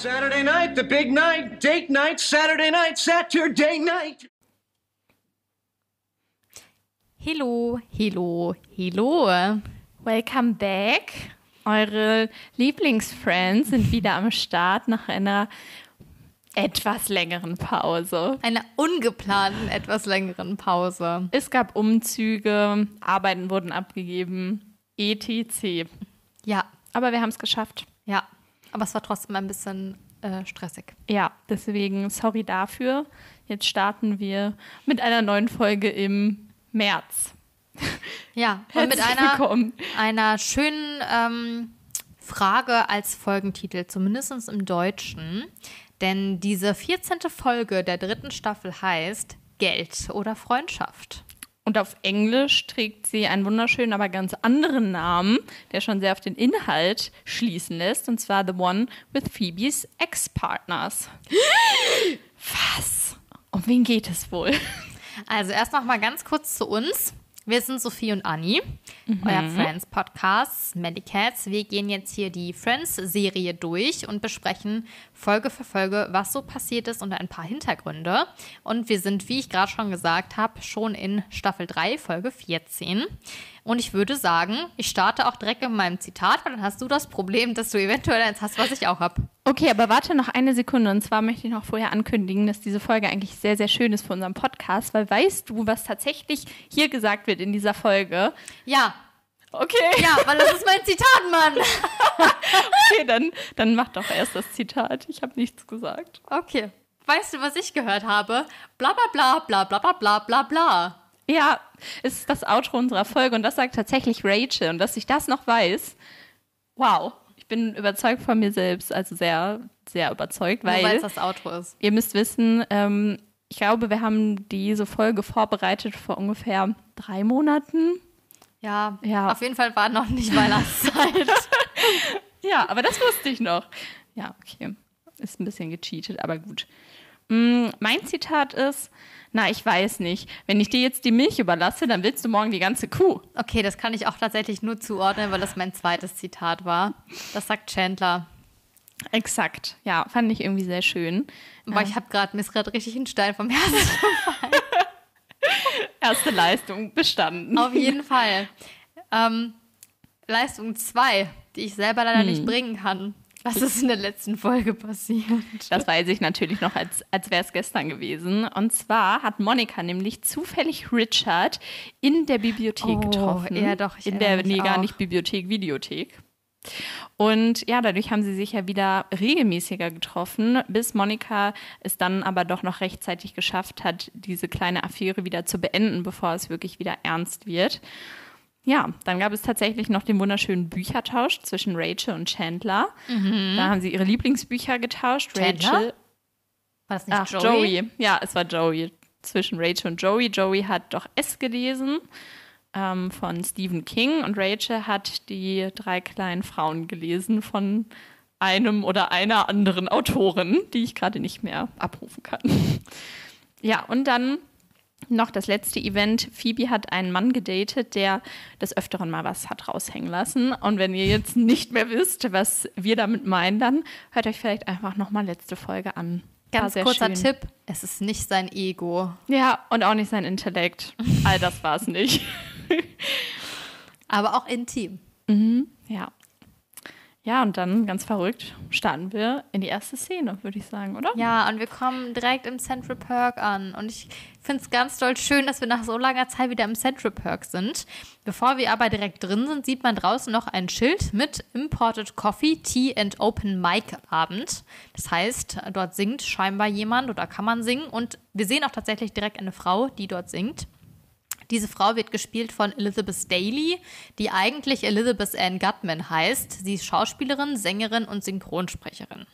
Saturday night, the big night, date night, Saturday night, Saturday night. Hello, hello, hello. Welcome back. Eure Lieblingsfriends sind wieder am Start nach einer etwas längeren Pause. Einer ungeplanten, etwas längeren Pause. Es gab Umzüge, Arbeiten wurden abgegeben, etc. Ja. Aber wir haben es geschafft. Ja. Aber es war trotzdem ein bisschen äh, stressig. Ja, deswegen sorry dafür. Jetzt starten wir mit einer neuen Folge im März. Ja, und mit einer, einer schönen ähm, Frage als Folgentitel, zumindest im Deutschen. Denn diese 14. Folge der dritten Staffel heißt Geld oder Freundschaft. Und auf Englisch trägt sie einen wunderschönen, aber ganz anderen Namen, der schon sehr auf den Inhalt schließen lässt, und zwar The One with Phoebes Ex-Partners. Was? Um wen geht es wohl? Also erst noch mal ganz kurz zu uns. Wir sind Sophie und Anni, mhm. euer Friends-Podcast, Medicats. Wir gehen jetzt hier die Friends-Serie durch und besprechen Folge für Folge, was so passiert ist und ein paar Hintergründe. Und wir sind, wie ich gerade schon gesagt habe, schon in Staffel 3, Folge 14. Und ich würde sagen, ich starte auch direkt mit meinem Zitat, weil dann hast du das Problem, dass du eventuell eins hast, was ich auch habe. Okay, aber warte noch eine Sekunde. Und zwar möchte ich noch vorher ankündigen, dass diese Folge eigentlich sehr, sehr schön ist für unseren Podcast, weil weißt du, was tatsächlich hier gesagt wird in dieser Folge? Ja. Okay. Ja, weil das ist mein Zitat, Mann. okay, dann, dann mach doch erst das Zitat. Ich habe nichts gesagt. Okay. Weißt du, was ich gehört habe? Bla bla bla bla bla bla bla bla bla. Ja, es ist das Outro unserer Folge und das sagt tatsächlich Rachel. Und dass ich das noch weiß, wow, ich bin überzeugt von mir selbst, also sehr, sehr überzeugt, weil, weil es das Outro ist. Ihr müsst wissen, ähm, ich glaube, wir haben diese Folge vorbereitet vor ungefähr drei Monaten. Ja, ja. auf jeden Fall war noch nicht Weihnachtszeit. ja, aber das wusste ich noch. Ja, okay. Ist ein bisschen gecheatet, aber gut. Mm, mein Zitat ist, na, ich weiß nicht. Wenn ich dir jetzt die Milch überlasse, dann willst du morgen die ganze Kuh. Okay, das kann ich auch tatsächlich nur zuordnen, weil das mein zweites Zitat war. Das sagt Chandler. Exakt, ja, fand ich irgendwie sehr schön. Aber ja. ich habe gerade, mir gerade richtig ein Stein vom Herzen gefallen. Erste Leistung bestanden. Auf jeden Fall. Ähm, Leistung 2, die ich selber leider hm. nicht bringen kann. Was ist in der letzten Folge passiert? Das weiß ich natürlich noch, als, als wäre es gestern gewesen. Und zwar hat Monika nämlich zufällig Richard in der Bibliothek oh, getroffen. Ja, doch. Ich in der, nee, gar nicht Bibliothek, Videothek. Und ja, dadurch haben sie sich ja wieder regelmäßiger getroffen, bis Monika es dann aber doch noch rechtzeitig geschafft hat, diese kleine Affäre wieder zu beenden, bevor es wirklich wieder ernst wird. Ja, dann gab es tatsächlich noch den wunderschönen Büchertausch zwischen Rachel und Chandler. Mhm. Da haben sie ihre Lieblingsbücher getauscht. Chandler? Rachel. War das nicht Ach, Joey? Joey? Ja, es war Joey. Zwischen Rachel und Joey. Joey hat doch S gelesen ähm, von Stephen King und Rachel hat die drei kleinen Frauen gelesen von einem oder einer anderen Autorin, die ich gerade nicht mehr abrufen kann. ja, und dann noch das letzte Event. Phoebe hat einen Mann gedatet, der des Öfteren mal was hat raushängen lassen. Und wenn ihr jetzt nicht mehr wisst, was wir damit meinen, dann hört euch vielleicht einfach nochmal letzte Folge an. Ganz kurzer schön. Tipp: Es ist nicht sein Ego. Ja, und auch nicht sein Intellekt. All das war es nicht. Aber auch intim. Mhm, ja. Ja, und dann ganz verrückt starten wir in die erste Szene, würde ich sagen, oder? Ja, und wir kommen direkt im Central Perk an. Und ich finde es ganz doll schön, dass wir nach so langer Zeit wieder im Central Perk sind. Bevor wir aber direkt drin sind, sieht man draußen noch ein Schild mit Imported Coffee, Tea and Open Mic Abend. Das heißt, dort singt scheinbar jemand oder kann man singen. Und wir sehen auch tatsächlich direkt eine Frau, die dort singt. Diese Frau wird gespielt von Elizabeth Daly, die eigentlich Elizabeth Ann Gutman heißt. Sie ist Schauspielerin, Sängerin und Synchronsprecherin.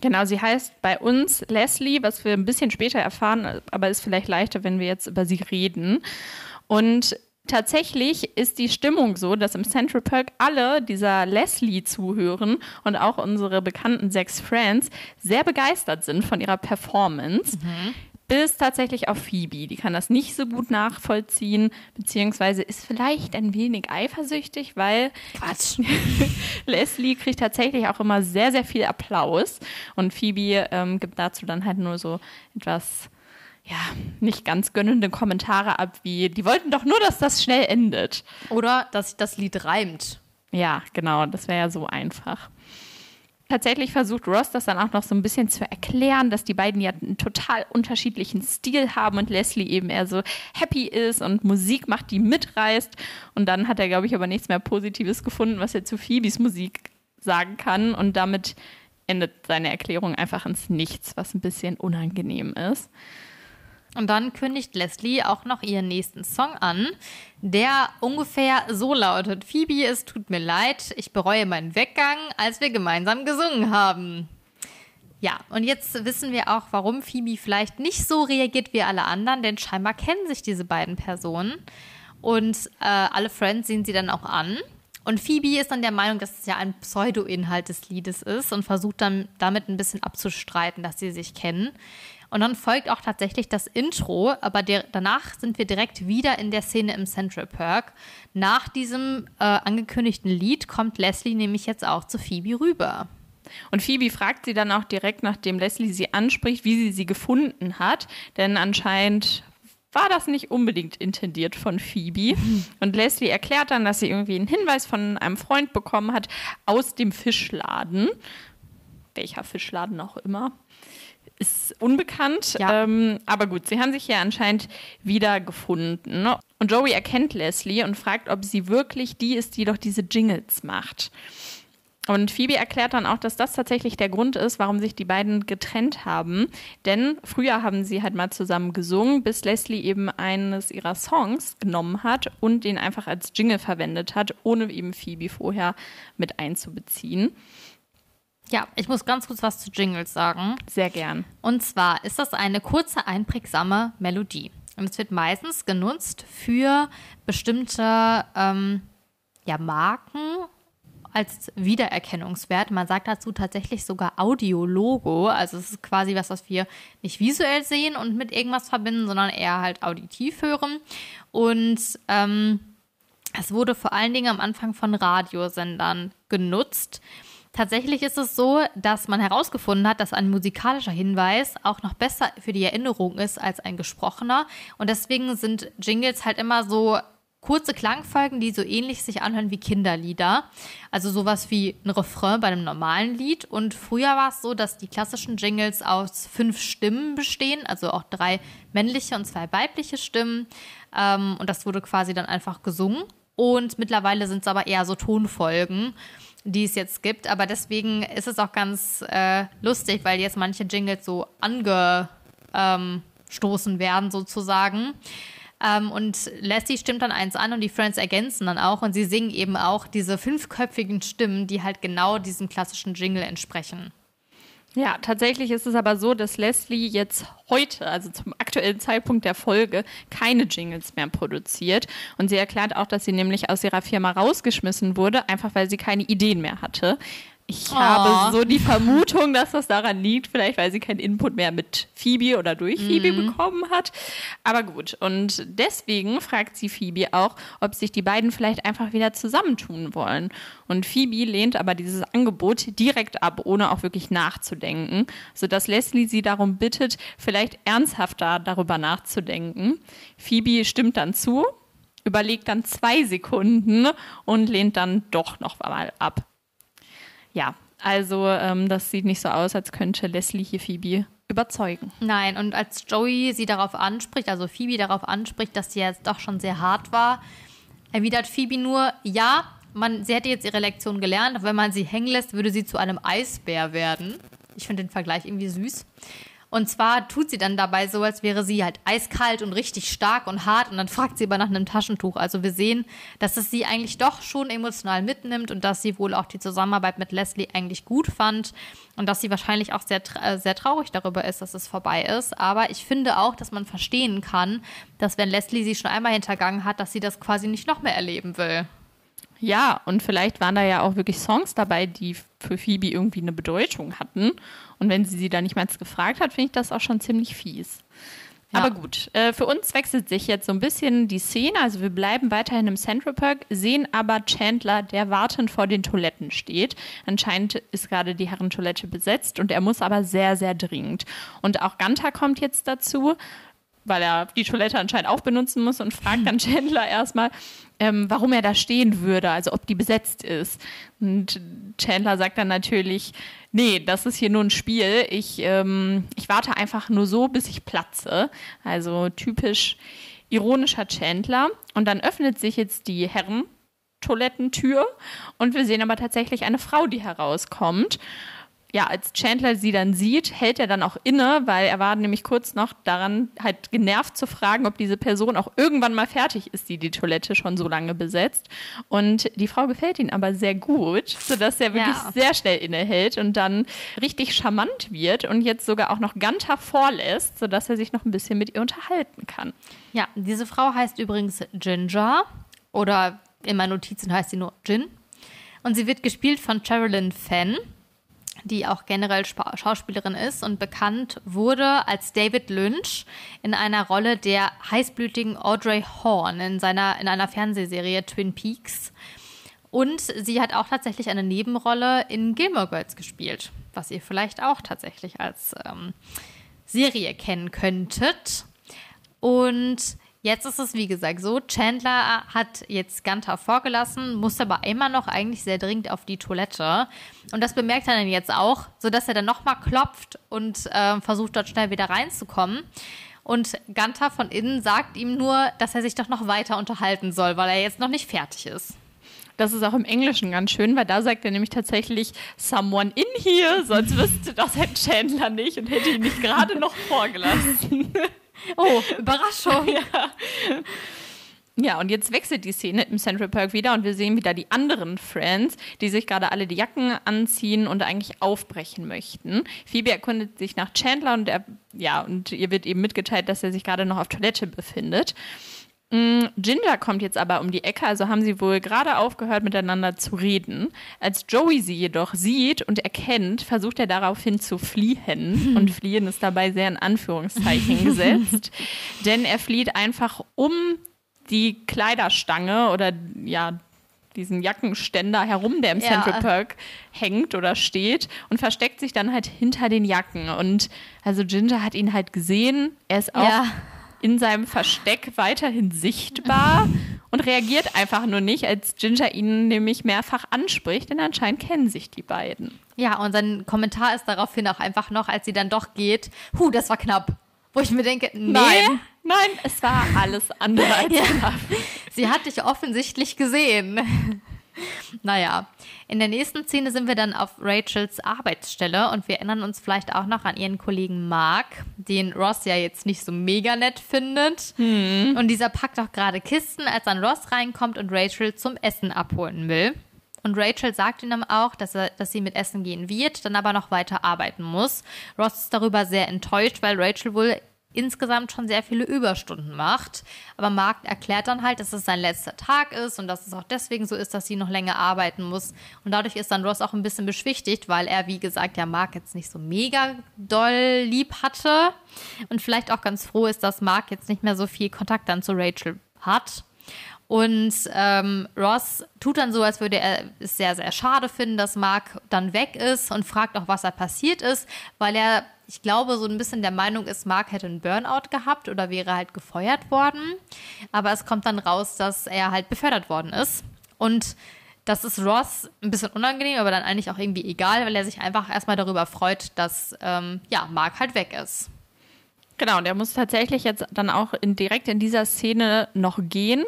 Genau, sie heißt bei uns Leslie, was wir ein bisschen später erfahren, aber ist vielleicht leichter, wenn wir jetzt über sie reden. Und tatsächlich ist die Stimmung so, dass im Central Park alle dieser Leslie zuhören und auch unsere bekannten sechs Friends sehr begeistert sind von ihrer Performance. Mhm. Bis tatsächlich auf Phoebe. Die kann das nicht so gut nachvollziehen, beziehungsweise ist vielleicht ein wenig eifersüchtig, weil Quatsch. Leslie kriegt tatsächlich auch immer sehr, sehr viel Applaus und Phoebe ähm, gibt dazu dann halt nur so etwas, ja, nicht ganz gönnende Kommentare ab, wie, die wollten doch nur, dass das schnell endet. Oder dass sich das Lied reimt. Ja, genau, das wäre ja so einfach. Tatsächlich versucht Ross das dann auch noch so ein bisschen zu erklären, dass die beiden ja einen total unterschiedlichen Stil haben und Leslie eben eher so happy ist und Musik macht, die mitreißt. Und dann hat er, glaube ich, aber nichts mehr Positives gefunden, was er zu Phoebes Musik sagen kann. Und damit endet seine Erklärung einfach ins Nichts, was ein bisschen unangenehm ist. Und dann kündigt Leslie auch noch ihren nächsten Song an, der ungefähr so lautet: Phoebe, es tut mir leid, ich bereue meinen Weggang, als wir gemeinsam gesungen haben. Ja, und jetzt wissen wir auch, warum Phoebe vielleicht nicht so reagiert wie alle anderen, denn scheinbar kennen sich diese beiden Personen. Und äh, alle Friends sehen sie dann auch an. Und Phoebe ist dann der Meinung, dass es ja ein Pseudo-Inhalt des Liedes ist und versucht dann damit ein bisschen abzustreiten, dass sie sich kennen. Und dann folgt auch tatsächlich das Intro, aber der, danach sind wir direkt wieder in der Szene im Central Park. Nach diesem äh, angekündigten Lied kommt Leslie nämlich jetzt auch zu Phoebe rüber. Und Phoebe fragt sie dann auch direkt, nachdem Leslie sie anspricht, wie sie sie gefunden hat. Denn anscheinend war das nicht unbedingt intendiert von Phoebe. Und Leslie erklärt dann, dass sie irgendwie einen Hinweis von einem Freund bekommen hat aus dem Fischladen. Welcher Fischladen auch immer ist unbekannt. Ja. Ähm, aber gut, sie haben sich ja anscheinend wieder gefunden. Und Joey erkennt Leslie und fragt, ob sie wirklich die ist, die doch diese Jingles macht. Und Phoebe erklärt dann auch, dass das tatsächlich der Grund ist, warum sich die beiden getrennt haben. Denn früher haben sie halt mal zusammen gesungen, bis Leslie eben eines ihrer Songs genommen hat und den einfach als Jingle verwendet hat, ohne eben Phoebe vorher mit einzubeziehen. Ja, ich muss ganz kurz was zu Jingles sagen. Sehr gern. Und zwar ist das eine kurze, einprägsame Melodie. Und es wird meistens genutzt für bestimmte ähm, ja, Marken als Wiedererkennungswert. Man sagt dazu tatsächlich sogar Audiologo. Also es ist quasi was, was wir nicht visuell sehen und mit irgendwas verbinden, sondern eher halt auditiv hören. Und ähm, es wurde vor allen Dingen am Anfang von Radiosendern genutzt. Tatsächlich ist es so, dass man herausgefunden hat, dass ein musikalischer Hinweis auch noch besser für die Erinnerung ist als ein gesprochener. Und deswegen sind Jingles halt immer so kurze Klangfolgen, die so ähnlich sich anhören wie Kinderlieder. Also sowas wie ein Refrain bei einem normalen Lied. Und früher war es so, dass die klassischen Jingles aus fünf Stimmen bestehen, also auch drei männliche und zwei weibliche Stimmen. Ähm, und das wurde quasi dann einfach gesungen. Und mittlerweile sind es aber eher so Tonfolgen die es jetzt gibt. Aber deswegen ist es auch ganz äh, lustig, weil jetzt manche Jingles so angestoßen ähm, werden, sozusagen. Ähm, und Leslie stimmt dann eins an und die Friends ergänzen dann auch und sie singen eben auch diese fünfköpfigen Stimmen, die halt genau diesem klassischen Jingle entsprechen. Ja, tatsächlich ist es aber so, dass Leslie jetzt heute, also zum aktuellen Zeitpunkt der Folge, keine Jingles mehr produziert. Und sie erklärt auch, dass sie nämlich aus ihrer Firma rausgeschmissen wurde, einfach weil sie keine Ideen mehr hatte. Ich Oh. habe so die Vermutung, dass das daran liegt, vielleicht weil sie keinen Input mehr mit Phoebe oder durch Phoebe bekommen hat. Aber gut, und deswegen fragt sie Phoebe auch, ob sich die beiden vielleicht einfach wieder zusammentun wollen. Und Phoebe lehnt aber dieses Angebot direkt ab, ohne auch wirklich nachzudenken, sodass Leslie sie darum bittet, vielleicht ernsthafter darüber nachzudenken. Phoebe stimmt dann zu, überlegt dann zwei Sekunden und lehnt dann doch noch mal ab. Ja, also ähm, das sieht nicht so aus, als könnte Leslie hier Phoebe überzeugen. Nein, und als Joey sie darauf anspricht, also Phoebe darauf anspricht, dass sie jetzt doch schon sehr hart war, erwidert Phoebe nur, ja, man, sie hätte jetzt ihre Lektion gelernt, wenn man sie hängen lässt, würde sie zu einem Eisbär werden. Ich finde den Vergleich irgendwie süß. Und zwar tut sie dann dabei so, als wäre sie halt eiskalt und richtig stark und hart und dann fragt sie aber nach einem Taschentuch. Also wir sehen, dass es sie eigentlich doch schon emotional mitnimmt und dass sie wohl auch die Zusammenarbeit mit Leslie eigentlich gut fand und dass sie wahrscheinlich auch sehr, äh, sehr traurig darüber ist, dass es vorbei ist. Aber ich finde auch, dass man verstehen kann, dass wenn Leslie sie schon einmal hintergangen hat, dass sie das quasi nicht noch mehr erleben will. Ja, und vielleicht waren da ja auch wirklich Songs dabei, die für Phoebe irgendwie eine Bedeutung hatten. Und wenn sie sie da nicht mal gefragt hat, finde ich das auch schon ziemlich fies. Aber gut, äh, für uns wechselt sich jetzt so ein bisschen die Szene. Also wir bleiben weiterhin im Central Park, sehen aber Chandler, der wartend vor den Toiletten steht. Anscheinend ist gerade die Herrentoilette besetzt und er muss aber sehr, sehr dringend. Und auch Gunther kommt jetzt dazu, weil er die Toilette anscheinend auch benutzen muss und fragt dann Chandler erstmal, ähm, warum er da stehen würde, also ob die besetzt ist. Und Chandler sagt dann natürlich, nee, das ist hier nur ein Spiel. Ich, ähm, ich warte einfach nur so, bis ich platze. Also typisch ironischer Chandler. Und dann öffnet sich jetzt die Herrentoilettentür und wir sehen aber tatsächlich eine Frau, die herauskommt ja, als Chandler sie dann sieht, hält er dann auch inne, weil er war nämlich kurz noch daran halt genervt zu fragen, ob diese Person auch irgendwann mal fertig ist, die die Toilette schon so lange besetzt. Und die Frau gefällt ihm aber sehr gut, sodass er wirklich ja. sehr schnell innehält und dann richtig charmant wird und jetzt sogar auch noch Ganter vorlässt, sodass er sich noch ein bisschen mit ihr unterhalten kann. Ja, diese Frau heißt übrigens Ginger oder in meinen Notizen heißt sie nur Gin. Und sie wird gespielt von Sherilyn Fenn die auch generell Schauspielerin ist und bekannt wurde als David Lynch in einer Rolle der heißblütigen Audrey Horn in, seiner, in einer Fernsehserie Twin Peaks. Und sie hat auch tatsächlich eine Nebenrolle in Gilmore Girls gespielt, was ihr vielleicht auch tatsächlich als ähm, Serie kennen könntet. Und Jetzt ist es, wie gesagt, so, Chandler hat jetzt Gunther vorgelassen, muss aber immer noch eigentlich sehr dringend auf die Toilette. Und das bemerkt er dann jetzt auch, sodass er dann nochmal klopft und äh, versucht, dort schnell wieder reinzukommen. Und Gunther von innen sagt ihm nur, dass er sich doch noch weiter unterhalten soll, weil er jetzt noch nicht fertig ist. Das ist auch im Englischen ganz schön, weil da sagt er nämlich tatsächlich someone in here, sonst wüsste das Herr Chandler nicht und hätte ihn nicht gerade noch vorgelassen. Oh, Überraschung. ja. Ja, und jetzt wechselt die Szene im Central Park wieder und wir sehen wieder die anderen Friends, die sich gerade alle die Jacken anziehen und eigentlich aufbrechen möchten. Phoebe erkundet sich nach Chandler und er, ja, und ihr wird eben mitgeteilt, dass er sich gerade noch auf Toilette befindet. Mm, Ginger kommt jetzt aber um die Ecke, also haben sie wohl gerade aufgehört miteinander zu reden. Als Joey sie jedoch sieht und erkennt, versucht er daraufhin zu fliehen. Und fliehen ist dabei sehr in Anführungszeichen gesetzt. Denn er flieht einfach um die Kleiderstange oder ja, diesen Jackenständer herum, der im ja. Central Park hängt oder steht und versteckt sich dann halt hinter den Jacken. Und also Ginger hat ihn halt gesehen. Er ist auch. Ja in seinem Versteck weiterhin sichtbar und reagiert einfach nur nicht, als Ginger ihn nämlich mehrfach anspricht, denn anscheinend kennen sich die beiden. Ja, und sein Kommentar ist daraufhin auch einfach noch, als sie dann doch geht, hu, das war knapp. Wo ich mir denke, nee. Nein, nein, es war alles andere als ja. knapp. Sie hat dich offensichtlich gesehen. Naja, in der nächsten Szene sind wir dann auf Rachels Arbeitsstelle und wir erinnern uns vielleicht auch noch an ihren Kollegen Mark, den Ross ja jetzt nicht so mega nett findet. Hm. Und dieser packt auch gerade Kisten, als dann Ross reinkommt und Rachel zum Essen abholen will. Und Rachel sagt ihm auch, dass, er, dass sie mit Essen gehen wird, dann aber noch weiter arbeiten muss. Ross ist darüber sehr enttäuscht, weil Rachel wohl insgesamt schon sehr viele Überstunden macht. Aber Mark erklärt dann halt, dass es sein letzter Tag ist und dass es auch deswegen so ist, dass sie noch länger arbeiten muss. Und dadurch ist dann Ross auch ein bisschen beschwichtigt, weil er, wie gesagt, ja Mark jetzt nicht so mega doll lieb hatte und vielleicht auch ganz froh ist, dass Mark jetzt nicht mehr so viel Kontakt dann zu Rachel hat. Und ähm, Ross tut dann so, als würde er es sehr, sehr schade finden, dass Mark dann weg ist und fragt auch, was da passiert ist, weil er ich glaube, so ein bisschen der Meinung ist, Mark hätte einen Burnout gehabt oder wäre halt gefeuert worden. Aber es kommt dann raus, dass er halt befördert worden ist. Und das ist Ross ein bisschen unangenehm, aber dann eigentlich auch irgendwie egal, weil er sich einfach erstmal darüber freut, dass ähm, ja, Mark halt weg ist. Genau, der muss tatsächlich jetzt dann auch in, direkt in dieser Szene noch gehen.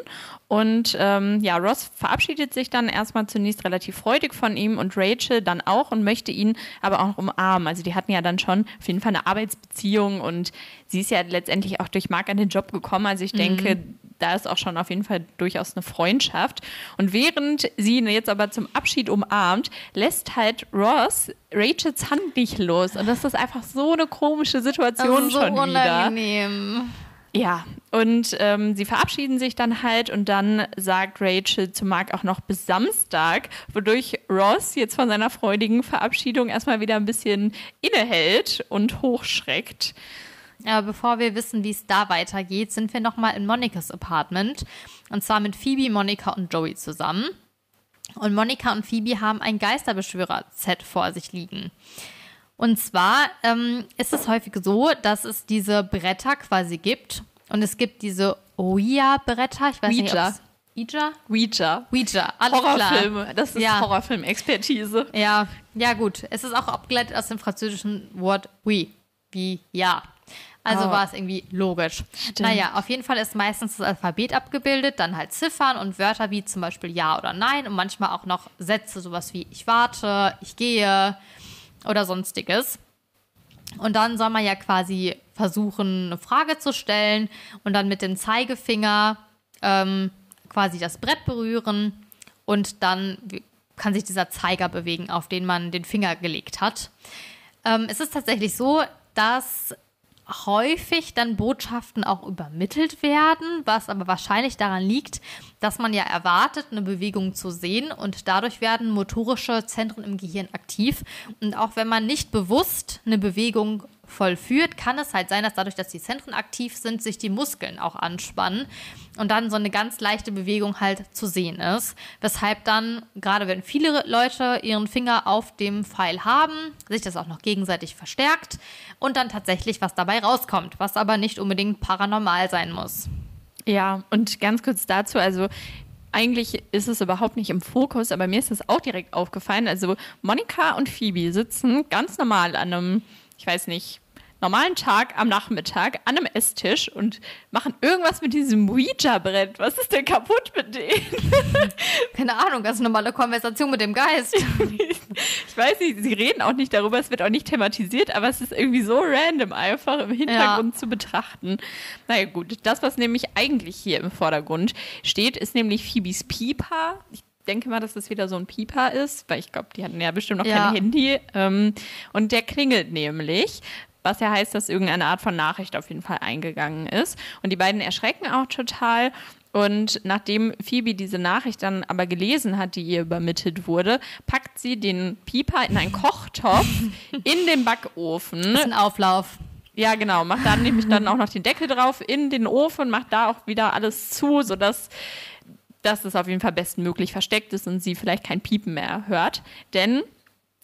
Und ähm, ja, Ross verabschiedet sich dann erstmal zunächst relativ freudig von ihm und Rachel dann auch und möchte ihn aber auch noch umarmen. Also die hatten ja dann schon auf jeden Fall eine Arbeitsbeziehung und sie ist ja letztendlich auch durch Mark an den Job gekommen. Also ich denke, mhm da ist auch schon auf jeden Fall durchaus eine Freundschaft. Und während sie ihn jetzt aber zum Abschied umarmt, lässt halt Ross Rachels Hand nicht los. Und das ist einfach so eine komische Situation so schon unangenehm. wieder. Ja, und ähm, sie verabschieden sich dann halt und dann sagt Rachel zu Mark auch noch bis Samstag, wodurch Ross jetzt von seiner freudigen Verabschiedung erstmal wieder ein bisschen innehält und hochschreckt. Aber bevor wir wissen, wie es da weitergeht, sind wir nochmal in Monikas Apartment. Und zwar mit Phoebe, Monika und Joey zusammen. Und Monika und Phoebe haben ein Geisterbeschwörer-Set vor sich liegen. Und zwar ähm, ist es häufig so, dass es diese Bretter quasi gibt. Und es gibt diese Ouija-Bretter. Ich weiß nicht, Ouija. ob's- Ouija? Ouija. Ouija, alles Horrorfilme. klar. Das ist Ja. Horrorfilm-Expertise. Ja, ja gut. Es ist auch abgeleitet aus dem französischen Wort oui, wie ja. Also Oh. war es irgendwie logisch. Naja, auf jeden Fall ist meistens das Alphabet abgebildet, dann halt Ziffern und Wörter wie zum Beispiel Ja oder Nein und manchmal auch noch Sätze, sowas wie ich warte, ich gehe oder sonstiges. Und dann soll man ja quasi versuchen, eine Frage zu stellen und dann mit dem Zeigefinger ähm, quasi das Brett berühren und dann kann sich dieser Zeiger bewegen, auf den man den Finger gelegt hat. Ähm, es ist tatsächlich so, dass häufig dann Botschaften auch übermittelt werden, was aber wahrscheinlich daran liegt, dass man ja erwartet, eine Bewegung zu sehen und dadurch werden motorische Zentren im Gehirn aktiv. Und auch wenn man nicht bewusst eine Bewegung vollführt, kann es halt sein, dass dadurch, dass die Zentren aktiv sind, sich die Muskeln auch anspannen und dann so eine ganz leichte Bewegung halt zu sehen ist. Weshalb dann, gerade wenn viele Leute ihren Finger auf dem Pfeil haben, sich das auch noch gegenseitig verstärkt und dann tatsächlich was dabei rauskommt, was aber nicht unbedingt paranormal sein muss. Ja, und ganz kurz dazu, also eigentlich ist es überhaupt nicht im Fokus, aber mir ist das auch direkt aufgefallen. Also Monika und Phoebe sitzen ganz normal an einem, ich weiß nicht, normalen Tag am Nachmittag an einem Esstisch und machen irgendwas mit diesem Ouija-Brett. Was ist denn kaputt mit denen? Keine Ahnung, ganz normale Konversation mit dem Geist. Ich weiß nicht, sie reden auch nicht darüber, es wird auch nicht thematisiert, aber es ist irgendwie so random einfach im Hintergrund zu betrachten. Naja gut, das, was nämlich eigentlich hier im Vordergrund steht, ist nämlich Phoebes Pieper. Ich denke mal, dass das wieder so ein Pieper ist, weil ich glaube, die hatten ja bestimmt noch Ja. kein Handy. Ähm, und der klingelt nämlich. Was ja heißt, dass irgendeine Art von Nachricht auf jeden Fall eingegangen ist. Und die beiden erschrecken auch total. Und nachdem Phoebe diese Nachricht dann aber gelesen hat, die ihr übermittelt wurde, packt sie den Pieper in einen Kochtopf in den Backofen. Das ist ein Auflauf. Ja, genau. Macht dann nämlich dann auch noch den Deckel drauf in den Ofen, macht da auch wieder alles zu, sodass dass es auf jeden Fall bestmöglich versteckt ist und sie vielleicht kein Piepen mehr hört. Denn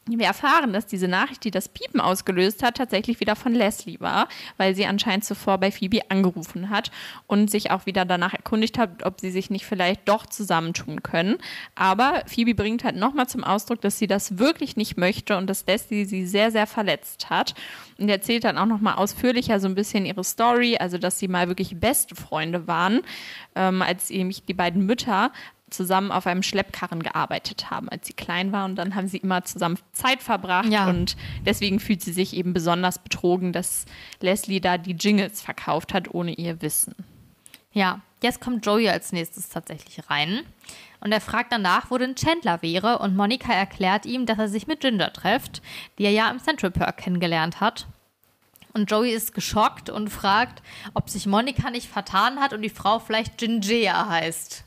wir erfahren, dass diese Nachricht, die das Piepen ausgelöst hat, tatsächlich wieder von Leslie war, weil sie anscheinend zuvor bei Phoebe angerufen hat und sich auch wieder danach erkundigt hat, ob sie sich nicht vielleicht doch zusammentun können. Aber Phoebe bringt halt nochmal zum Ausdruck, dass sie das wirklich nicht möchte und dass Leslie sie sehr, sehr verletzt hat. Und erzählt dann auch nochmal ausführlicher so ein bisschen ihre Story, also dass sie mal wirklich beste Freunde waren, ähm, als nämlich die beiden Mütter zusammen auf einem Schleppkarren gearbeitet haben, als sie klein war. Und dann haben sie immer zusammen Zeit verbracht. Ja. Und deswegen fühlt sie sich eben besonders betrogen, dass Leslie da die Jingles verkauft hat, ohne ihr Wissen. Ja, jetzt kommt Joey als nächstes tatsächlich rein. Und er fragt danach, wo denn Chandler wäre. Und Monika erklärt ihm, dass er sich mit Ginger trifft, die er ja im Central Park kennengelernt hat. Und Joey ist geschockt und fragt, ob sich Monika nicht vertan hat und die Frau vielleicht Gingea heißt.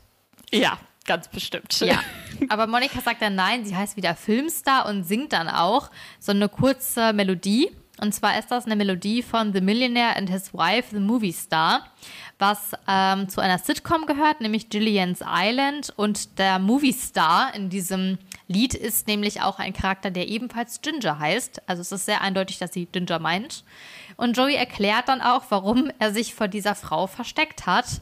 Ja, ganz bestimmt. Ja. Aber Monika sagt dann nein, sie heißt wieder Filmstar und singt dann auch so eine kurze Melodie. Und zwar ist das eine Melodie von The Millionaire and His Wife, The Movie Star, was ähm, zu einer Sitcom gehört, nämlich Gillian's Island. Und der Movie Star in diesem Lied ist nämlich auch ein Charakter, der ebenfalls Ginger heißt. Also es ist sehr eindeutig, dass sie Ginger meint. Und Joey erklärt dann auch, warum er sich vor dieser Frau versteckt hat.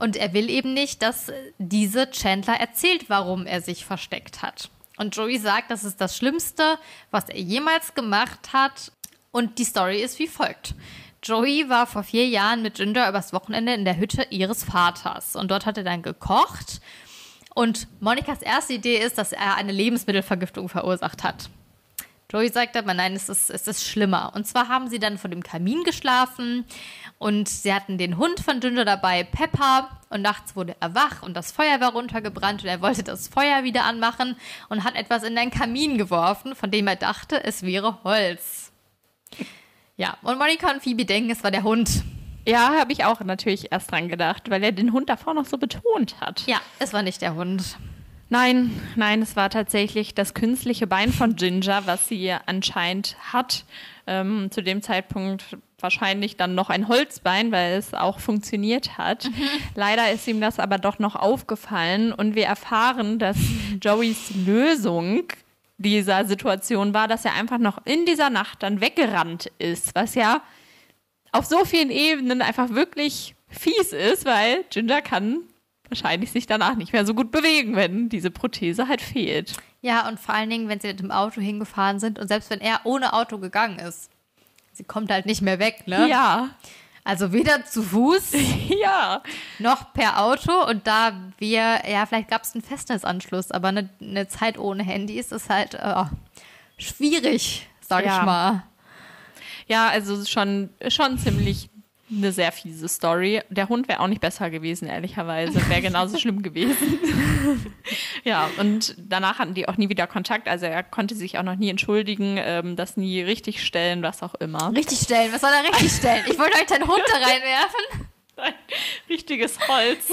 Und er will eben nicht, dass diese Chandler erzählt, warum er sich versteckt hat. Und Joey sagt, das ist das Schlimmste, was er jemals gemacht hat. Und die Story ist wie folgt. Joey war vor vier Jahren mit Ginger übers Wochenende in der Hütte ihres Vaters. Und dort hat er dann gekocht. Und Monikas erste Idee ist, dass er eine Lebensmittelvergiftung verursacht hat. Joey sagt aber, nein, es ist, es ist schlimmer. Und zwar haben sie dann vor dem Kamin geschlafen und sie hatten den Hund von Ginger dabei, Pepper. Und nachts wurde er wach und das Feuer war runtergebrannt und er wollte das Feuer wieder anmachen und hat etwas in den Kamin geworfen, von dem er dachte, es wäre Holz. Ja, und Monika und Phoebe denken, es war der Hund. Ja, habe ich auch natürlich erst dran gedacht, weil er den Hund davor noch so betont hat. Ja, es war nicht der Hund. Nein, nein, es war tatsächlich das künstliche Bein von Ginger, was sie anscheinend hat. Ähm, zu dem Zeitpunkt wahrscheinlich dann noch ein Holzbein, weil es auch funktioniert hat. Mhm. Leider ist ihm das aber doch noch aufgefallen und wir erfahren, dass Joeys Lösung dieser Situation war, dass er einfach noch in dieser Nacht dann weggerannt ist, was ja auf so vielen Ebenen einfach wirklich fies ist, weil Ginger kann wahrscheinlich sich danach nicht mehr so gut bewegen, wenn diese Prothese halt fehlt. Ja, und vor allen Dingen, wenn sie mit dem Auto hingefahren sind und selbst wenn er ohne Auto gegangen ist, sie kommt halt nicht mehr weg, ne? Ja, Also weder zu Fuß ja. noch per Auto und da wir, ja, vielleicht gab es einen Festnetzanschluss, aber eine, eine Zeit ohne Handy ist es halt äh, schwierig, sag Ja. ich mal. Ja, also schon, schon ziemlich eine sehr fiese Story. Der Hund wäre auch nicht besser gewesen, ehrlicherweise. Wäre genauso schlimm gewesen. ja, und danach hatten die auch nie wieder Kontakt. Also er konnte sich auch noch nie entschuldigen, ähm, das nie richtig stellen, was auch immer. Richtig stellen, was soll er richtig stellen? Ich wollte euch deinen Hund da reinwerfen. Ein richtiges Holz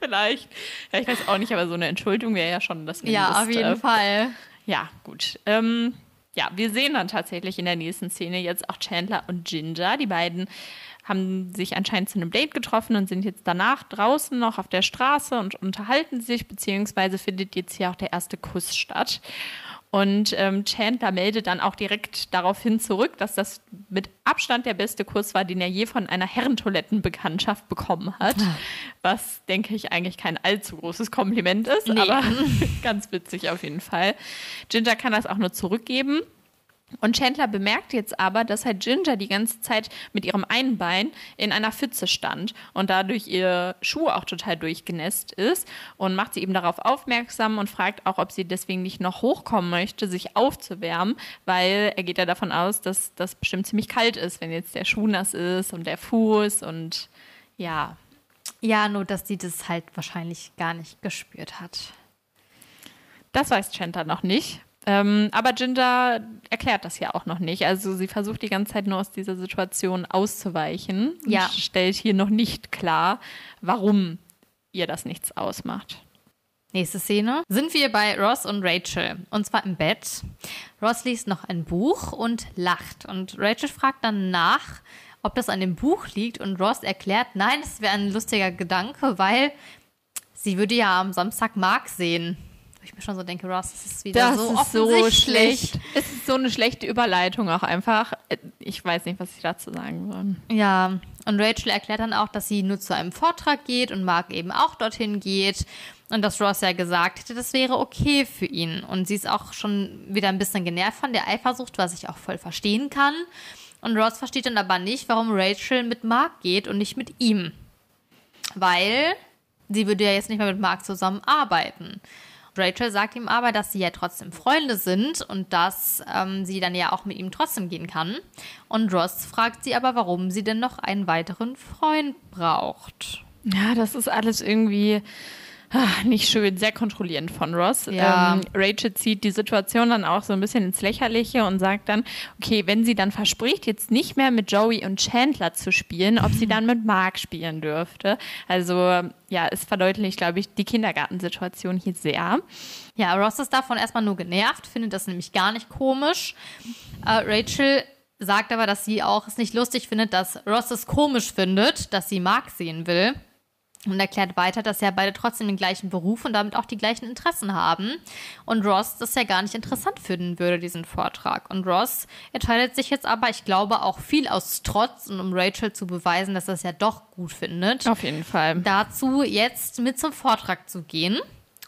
vielleicht. Ja, ich weiß auch nicht, aber so eine Entschuldigung wäre ja schon das Ja, auf Mindeste. jeden Fall. Ja, gut. Ähm, ja, wir sehen dann tatsächlich in der nächsten Szene jetzt auch Chandler und Ginger. Die beiden haben sich anscheinend zu einem Date getroffen und sind jetzt danach draußen noch auf der Straße und unterhalten sich, beziehungsweise findet jetzt hier auch der erste Kuss statt. Und ähm, Chandler meldet dann auch direkt daraufhin zurück, dass das mit Abstand der beste Kuss war, den er je von einer Herrentoilettenbekanntschaft bekommen hat. Was, denke ich, eigentlich kein allzu großes Kompliment ist, Nee. aber ganz witzig auf jeden Fall. Ginger kann das auch nur zurückgeben. Und Chandler bemerkt jetzt aber, dass halt Ginger die ganze Zeit mit ihrem einen Bein in einer Pfütze stand und dadurch ihr Schuh auch total durchgenässt ist und macht sie eben darauf aufmerksam und fragt auch, ob sie deswegen nicht noch hochkommen möchte, sich aufzuwärmen, weil er geht ja davon aus, dass das bestimmt ziemlich kalt ist, wenn jetzt der Schuh nass ist und der Fuß und ja, Ja, nur dass sie das halt wahrscheinlich gar nicht gespürt hat. Das weiß Chandler noch nicht. Ähm, aber Ginger erklärt das ja auch noch nicht. Also sie versucht die ganze Zeit nur aus dieser Situation auszuweichen. und Ja. stellt hier noch nicht klar, warum ihr das nichts ausmacht. Nächste Szene. Sind wir bei Ross und Rachel. Und zwar im Bett. Ross liest noch ein Buch und lacht. Und Rachel fragt dann nach, ob das an dem Buch liegt. Und Ross erklärt, nein, das wäre ein lustiger Gedanke, weil sie würde ja am Samstag Mark sehen. Ich mir schon so denke, Ross, das ist wieder so offensichtlich. Es ist so eine schlechte Überleitung auch einfach. Ich weiß nicht, was ich dazu sagen soll. Ja, und Rachel erklärt dann auch, dass sie nur zu einem Vortrag geht und Mark eben auch dorthin geht. Und dass Ross ja gesagt hätte, das wäre okay für ihn. Und sie ist auch schon wieder ein bisschen genervt von der Eifersucht, was ich auch voll verstehen kann. Und Ross versteht dann aber nicht, warum Rachel mit Mark geht und nicht mit ihm. Weil sie würde ja jetzt nicht mehr mit Mark zusammenarbeiten. Rachel sagt ihm aber, dass sie ja trotzdem Freunde sind und dass ähm, sie dann ja auch mit ihm trotzdem gehen kann. Und Ross fragt sie aber, warum sie denn noch einen weiteren Freund braucht. Ja, das ist alles irgendwie ah, nicht schön, sehr kontrollierend von Ross. Ja. Ähm, Rachel zieht die Situation dann auch so ein bisschen ins Lächerliche und sagt dann, okay, wenn sie dann verspricht, jetzt nicht mehr mit Joey und Chandler zu spielen, ob sie dann mit Mark spielen dürfte. Also ja, es verdeutlicht, glaube ich, die Kindergartensituation hier sehr. Ja, Ross ist davon erstmal nur genervt, findet das nämlich gar nicht komisch. Äh, Rachel sagt aber, dass sie auch es nicht lustig findet, dass Ross es komisch findet, dass sie Mark sehen will. Und erklärt weiter, dass ja beide trotzdem den gleichen Beruf und damit auch die gleichen Interessen haben. Und Ross das ja gar nicht interessant finden würde, diesen Vortrag. Und Ross entscheidet sich jetzt aber, ich glaube, auch viel aus Trotz und um Rachel zu beweisen, dass er es ja doch gut findet Auf jeden Fall. dazu, jetzt mit zum Vortrag zu gehen.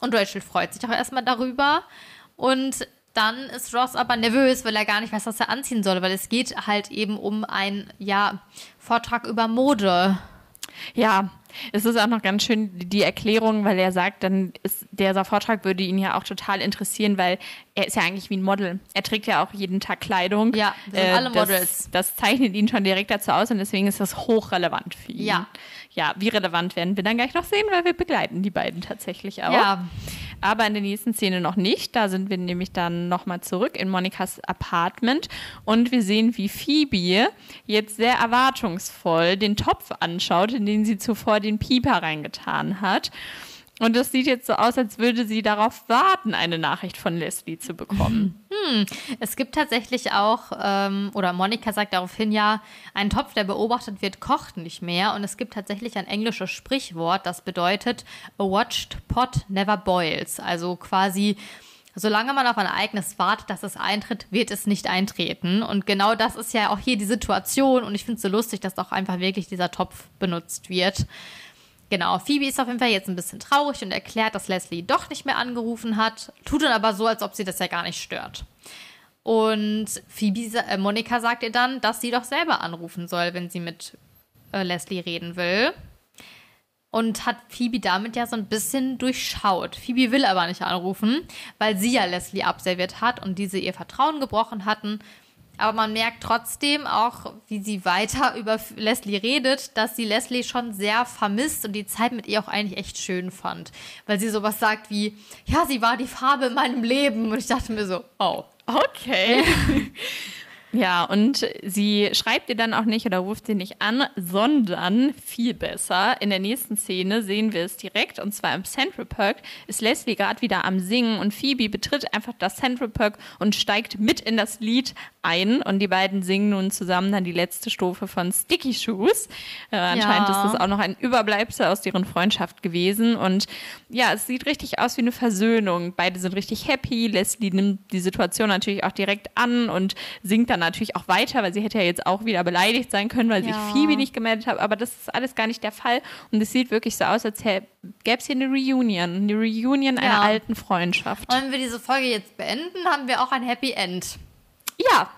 Und Rachel freut sich auch erstmal darüber. Und dann ist Ross aber nervös, weil er gar nicht weiß, was er anziehen soll, weil es geht halt eben um einen, ja, Vortrag über Mode. Ja, es ist auch noch ganz schön die Erklärung, weil er sagt, dann ist dieser Vortrag würde ihn ja auch total interessieren, weil er ist ja eigentlich wie ein Model. Er trägt ja auch jeden Tag Kleidung. Äh, Ja, wir sind alle das, Models. Das zeichnet ihn schon direkt dazu aus und deswegen ist das hochrelevant für ihn. Ja. Ja, wie relevant werden wir dann gleich noch sehen, weil wir begleiten die beiden tatsächlich auch. Ja. Aber in der nächsten Szene noch nicht. Da sind wir nämlich dann nochmal zurück in Monikas Apartment und wir sehen, wie Phoebe jetzt sehr erwartungsvoll den Topf anschaut, in den sie zuvor den Pieper reingetan hat. Und es sieht jetzt so aus, als würde sie darauf warten, eine Nachricht von Leslie zu bekommen. Es gibt tatsächlich auch, ähm, oder Monika sagt daraufhin ja, ein Topf, der beobachtet wird, kocht nicht mehr. Und es gibt tatsächlich ein englisches Sprichwort, das bedeutet, a watched pot never boils. Also quasi, solange man auf ein Ereignis wartet, dass es eintritt, wird es nicht eintreten. Und genau das ist ja auch hier die Situation. Und ich finde es so lustig, dass auch einfach wirklich dieser Topf benutzt wird. Genau, Phoebe ist auf jeden Fall jetzt ein bisschen traurig und erklärt, dass Leslie doch nicht mehr angerufen hat, tut dann aber so, als ob sie das ja gar nicht stört. Und Phoebe, äh, Monika sagt ihr dann, dass sie doch selber anrufen soll, wenn sie mit äh, Leslie reden will. Und hat Phoebe damit ja so ein bisschen durchschaut. Phoebe will aber nicht anrufen, weil sie ja Leslie abserviert hat und diese ihr Vertrauen gebrochen hatten. Aber man merkt trotzdem auch, wie sie weiter über Leslie redet, dass sie Leslie schon sehr vermisst und die Zeit mit ihr auch eigentlich echt schön fand. Weil sie sowas sagt wie, ja, sie war die Farbe in meinem Leben. Und ich dachte mir so, oh. Okay. Ja, und sie schreibt ihr dann auch nicht oder ruft sie nicht an, sondern viel besser. In der nächsten Szene sehen wir es direkt und zwar im Central Park ist Leslie gerade wieder am Singen und Phoebe betritt einfach das Central Park und steigt mit in das Lied ein und die beiden singen nun zusammen dann die letzte Strophe von Sticky Shoes. Äh, anscheinend Ja. ist das auch noch ein Überbleibsel aus deren Freundschaft gewesen und ja, es sieht richtig aus wie eine Versöhnung. Beide sind richtig happy. Leslie nimmt die Situation natürlich auch direkt an und singt dann natürlich auch weiter, weil sie hätte ja jetzt auch wieder beleidigt sein können, weil Ja. sich Phoebe nicht gemeldet hat. Aber das ist alles gar nicht der Fall. Und es sieht wirklich so aus, als gäbe es hier eine Reunion. Eine Reunion einer Ja. alten Freundschaft. Und wenn wir diese Folge jetzt beenden, haben wir auch ein Happy End. ja.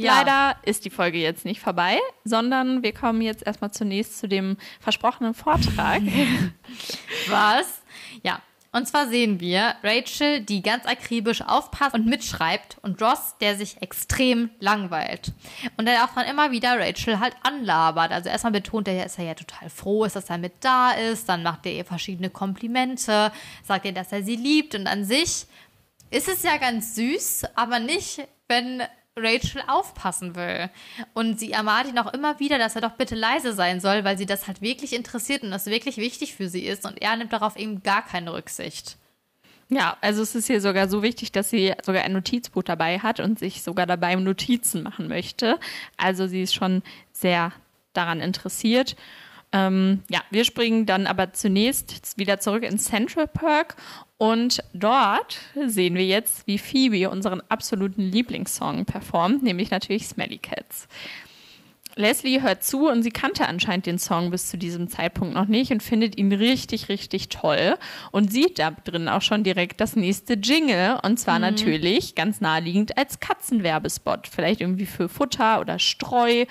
Ja. Leider ist die Folge jetzt nicht vorbei, sondern wir kommen jetzt erstmal zunächst zu dem versprochenen Vortrag. Was? Ja. Und zwar sehen wir Rachel, die ganz akribisch aufpasst und mitschreibt und Ross, der sich extrem langweilt. Und der auch dann immer wieder Rachel halt anlabert. Also erstmal betont er, dass er ja total froh ist, dass er mit da ist. Dann macht er ihr verschiedene Komplimente, sagt ihr, dass er sie liebt. Und an sich ist es ja ganz süß, aber nicht, wenn Rachel aufpassen will. Und sie ermahnt ihn auch immer wieder, dass er doch bitte leise sein soll, weil sie das halt wirklich interessiert und das wirklich wichtig für sie ist. Und er nimmt darauf eben gar keine Rücksicht. Ja, also es ist hier sogar so wichtig, dass sie sogar ein Notizbuch dabei hat und sich sogar dabei Notizen machen möchte. Also sie ist schon sehr daran interessiert. Ähm, ja, wir springen dann aber zunächst wieder zurück in Central Park und dort sehen wir jetzt, wie Phoebe unseren absoluten Lieblingssong performt, nämlich natürlich Smelly Cats. Leslie hört zu und sie kannte anscheinend den Song bis zu diesem Zeitpunkt noch nicht und findet ihn richtig, richtig toll und sieht da drin auch schon direkt das nächste Jingle und zwar natürlich ganz naheliegend als Katzenwerbespot, vielleicht irgendwie für Futter oder Streu.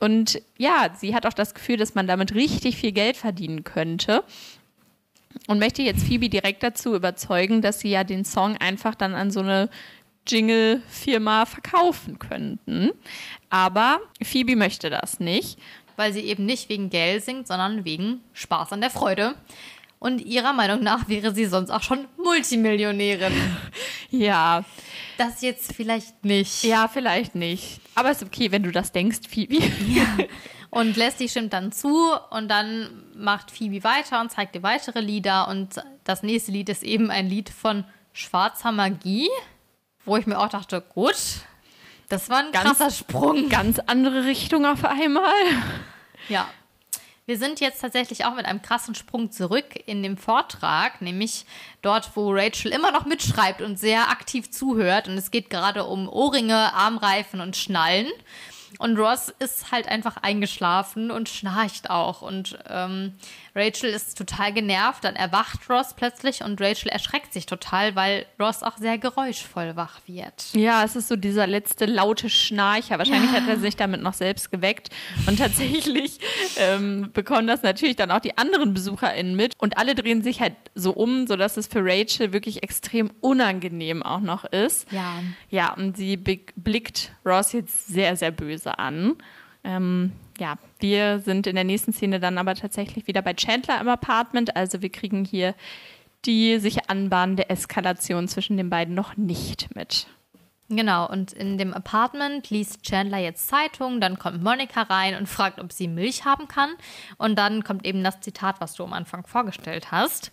Und ja, sie hat auch das Gefühl, dass man damit richtig viel Geld verdienen könnte und möchte jetzt Phoebe direkt dazu überzeugen, dass sie ja den Song einfach dann an so eine Jingle-Firma verkaufen könnten. Aber Phoebe möchte das nicht. Weil sie eben nicht wegen Geld singt, sondern wegen Spaß an der Freude. Und ihrer Meinung nach wäre sie sonst auch schon Multimillionärin. Ja, Das jetzt vielleicht nicht. ja, vielleicht nicht. Aber ist okay, wenn du das denkst, Phoebe. Und Leslie stimmt dann zu und dann macht Phoebe weiter und zeigt ihr weitere Lieder. Und das nächste Lied ist eben ein Lied von Schwarzer Magie, wo ich mir auch dachte, gut, das war ein Ganz- krasser Sprung. Ganz andere Richtung auf einmal. Ja. Wir sind jetzt tatsächlich auch mit einem krassen Sprung zurück in dem Vortrag, nämlich dort, wo Rachel immer noch mitschreibt und sehr aktiv zuhört. Und es geht gerade um Ohrringe, Armreifen und Schnallen. Und Ross ist halt einfach eingeschlafen und schnarcht auch. Und ähm, Rachel ist total genervt. Dann erwacht Ross plötzlich und Rachel erschreckt sich total, weil Ross auch sehr geräuschvoll wach wird. Ja, es ist so dieser letzte laute Schnarcher. Wahrscheinlich hat er sich damit noch selbst geweckt. Und tatsächlich ähm, bekommen das natürlich dann auch die anderen BesucherInnen mit. Und alle drehen sich halt so um, sodass es für Rachel wirklich extrem unangenehm auch noch ist. Ja. Ja, und sie blickt Ross jetzt sehr, sehr böse an. Ähm, ja, wir sind in der nächsten Szene dann aber tatsächlich wieder bei Chandler im Apartment. Also wir kriegen hier die sich anbahnende Eskalation zwischen den beiden noch nicht mit. Genau, und in dem Apartment liest Chandler jetzt Zeitung, dann kommt Monika rein und fragt, ob sie Milch haben kann. Und dann kommt eben das Zitat, was du am Anfang vorgestellt hast.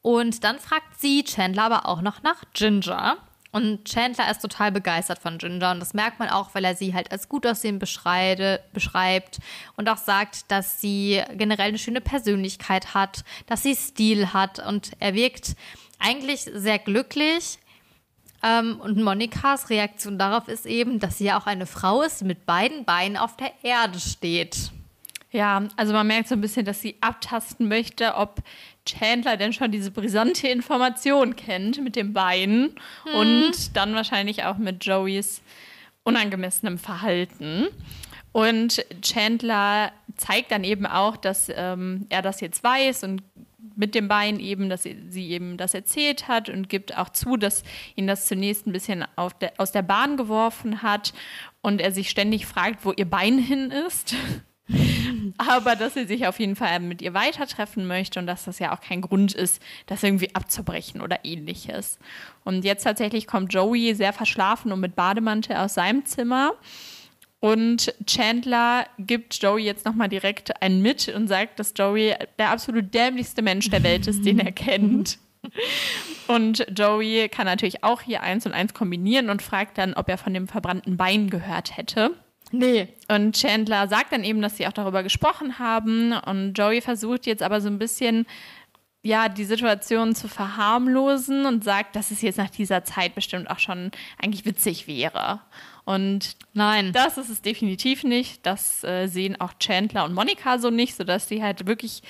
Und dann fragt sie Chandler aber auch noch nach Ginger. Und Chandler ist total begeistert von Ginger. Und das merkt man auch, weil er sie halt als gut aussehen beschreibt und auch sagt, dass sie generell eine schöne Persönlichkeit hat, dass sie Stil hat. Und er wirkt eigentlich sehr glücklich. Ähm, und Monikas Reaktion darauf ist eben, dass sie ja auch eine Frau ist, die mit beiden Beinen auf der Erde steht. Ja, also man merkt so ein bisschen, dass sie abtasten möchte, ob Chandler denn schon diese brisante Information kennt mit dem Bein hm. und dann wahrscheinlich auch mit Joeys unangemessenem Verhalten. Und Chandler zeigt dann eben auch, dass ähm, er das jetzt weiß und mit dem Bein eben, dass sie, sie eben das erzählt hat und gibt auch zu, dass ihn das zunächst ein bisschen der, aus der Bahn geworfen hat und er sich ständig fragt, wo ihr Bein hin ist. Aber dass er sich auf jeden Fall mit ihr weiter treffen möchte und dass das ja auch kein Grund ist, das irgendwie abzubrechen oder ähnliches. Und jetzt tatsächlich kommt Joey sehr verschlafen und mit Bademantel aus seinem Zimmer. Und Chandler gibt Joey jetzt nochmal direkt einen mit und sagt, dass Joey der absolut dämlichste Mensch der Welt ist, den er kennt. Und Joey kann natürlich auch hier eins und eins kombinieren und fragt dann, ob er von dem verbrannten Bein gehört hätte. Nee. Und Chandler sagt dann eben, dass sie auch darüber gesprochen haben. Und Joey versucht jetzt aber so ein bisschen, ja, die Situation zu verharmlosen und sagt, dass es jetzt nach dieser Zeit bestimmt auch schon eigentlich witzig wäre. Und nein, das ist es definitiv nicht. Das äh, sehen auch Chandler und Monika so nicht, sodass sie halt wirklich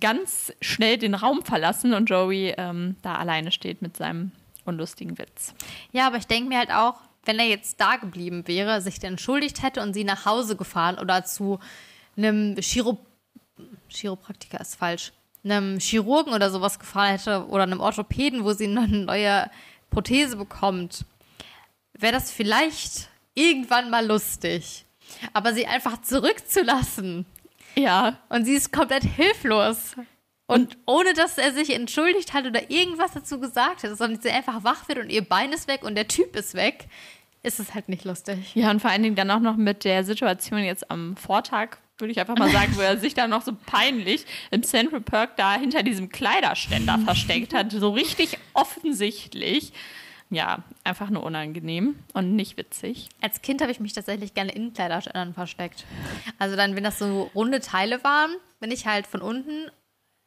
ganz schnell den Raum verlassen und Joey ähm, da alleine steht mit seinem unlustigen Witz. Ja, aber ich denke mir halt auch, wenn er jetzt da geblieben wäre, sich entschuldigt hätte und sie nach Hause gefahren oder zu einem Chiro Chiropraktiker ist falsch, einem Chirurgen oder sowas gefahren hätte oder einem Orthopäden, wo sie eine neue Prothese bekommt, wäre das vielleicht irgendwann mal lustig. Aber sie einfach zurückzulassen. Ja. Und sie ist komplett hilflos. Und ohne dass er sich entschuldigt hat oder irgendwas dazu gesagt hat, sondern sie einfach wach wird und ihr Bein ist weg und der Typ ist weg, ist es halt nicht lustig. Ja, und vor allen Dingen dann auch noch mit der Situation jetzt am Vortag, würde ich einfach mal sagen, wo er sich dann noch so peinlich im Central Park da hinter diesem Kleiderständer versteckt hat. So richtig offensichtlich. Ja, einfach nur unangenehm und nicht witzig. Als Kind habe ich mich tatsächlich gerne in Kleiderständern versteckt. Also dann, wenn das so runde Teile waren, bin ich halt von unten